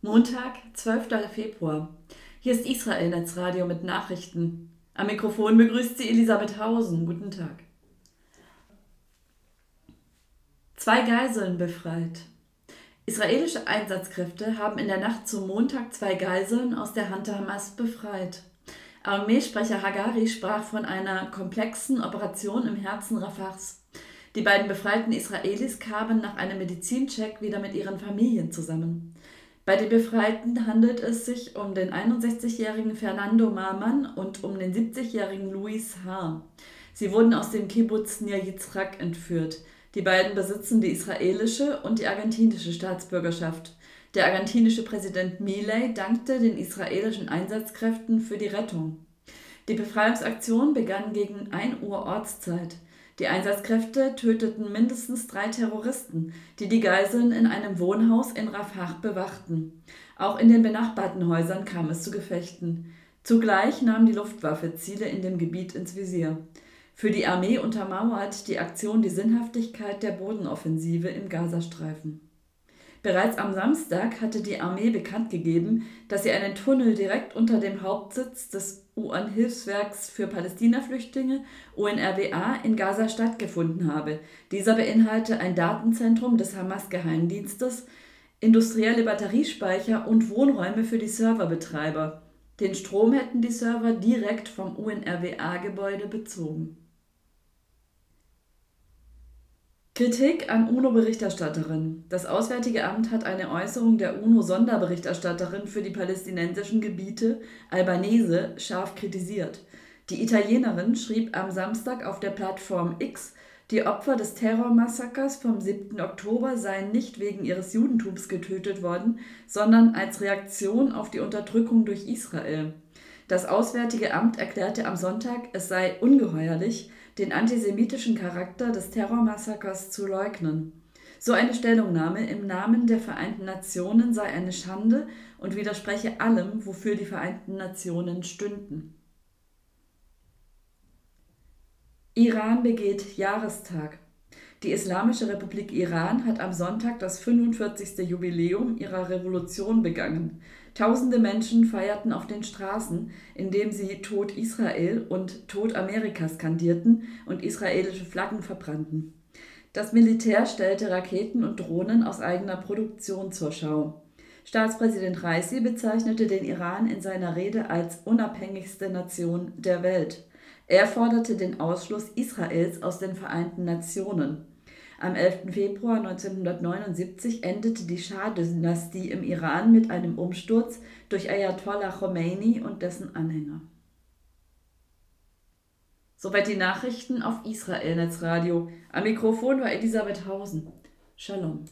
Montag, 12. Februar. Hier ist Israel Netzradio mit Nachrichten. Am Mikrofon begrüßt sie Elisabeth Hausen. Guten Tag. Zwei Geiseln befreit. Israelische Einsatzkräfte haben in der Nacht zum Montag zwei Geiseln aus der Hand der Hamas befreit. Armeesprecher Hagari sprach von einer komplexen Operation im Herzen Rafahs. Die beiden befreiten Israelis kamen nach einem Medizincheck wieder mit ihren Familien zusammen. Bei den Befreiten handelt es sich um den 61-jährigen Fernando Marman und um den 70-jährigen Luis H. Sie wurden aus dem Kibbutz Nir Yitzhak entführt. Die beiden besitzen die israelische und die argentinische Staatsbürgerschaft. Der argentinische Präsident Milei dankte den israelischen Einsatzkräften für die Rettung. Die Befreiungsaktion begann gegen 1 Uhr Ortszeit. Die Einsatzkräfte töteten mindestens drei Terroristen, die die Geiseln in einem Wohnhaus in Rafah bewachten. Auch in den benachbarten Häusern kam es zu Gefechten. Zugleich nahm die Luftwaffe Ziele in dem Gebiet ins Visier. Für die Armee untermauert die Aktion die Sinnhaftigkeit der Bodenoffensive im Gazastreifen. Bereits am Samstag hatte die Armee bekannt gegeben, dass sie einen Tunnel direkt unter dem Hauptsitz des UN-Hilfswerks für Palästinaflüchtlinge UNRWA in Gaza-Stadt gefunden habe. Dieser beinhalte ein Datenzentrum des Hamas-Geheimdienstes, industrielle Batteriespeicher und Wohnräume für die Serverbetreiber. Den Strom hätten die Server direkt vom UNRWA-Gebäude bezogen. Kritik an UNO-Berichterstatterin. Das Auswärtige Amt hat eine Äußerung der UNO-Sonderberichterstatterin für die palästinensischen Gebiete, Albanese, scharf kritisiert. Die Italienerin schrieb am Samstag auf der Plattform X, die Opfer des Terrormassakers vom 7. Oktober seien nicht wegen ihres Judentums getötet worden, sondern als Reaktion auf die Unterdrückung durch Israel. Das Auswärtige Amt erklärte am Sonntag, es sei ungeheuerlich, den antisemitischen Charakter des Terrormassakers zu leugnen. So eine Stellungnahme im Namen der Vereinten Nationen sei eine Schande und widerspreche allem, wofür die Vereinten Nationen stünden. Iran begeht Jahrestag. Die Islamische Republik Iran hat am Sonntag das 45. Jubiläum ihrer Revolution begangen. Tausende Menschen feierten auf den Straßen, indem sie Tod Israel und Tod Amerika skandierten und israelische Flaggen verbrannten. Das Militär stellte Raketen und Drohnen aus eigener Produktion zur Schau. Staatspräsident Raisi bezeichnete den Iran in seiner Rede als unabhängigste Nation der Welt. Er forderte den Ausschluss Israels aus den Vereinten Nationen. Am 11. Februar 1979 endete die Schah-Dynastie im Iran mit einem Umsturz durch Ayatollah Khomeini und dessen Anhänger. Soweit die Nachrichten auf Israel Netzradio. Am Mikrofon war Elisabeth Hausen. Shalom.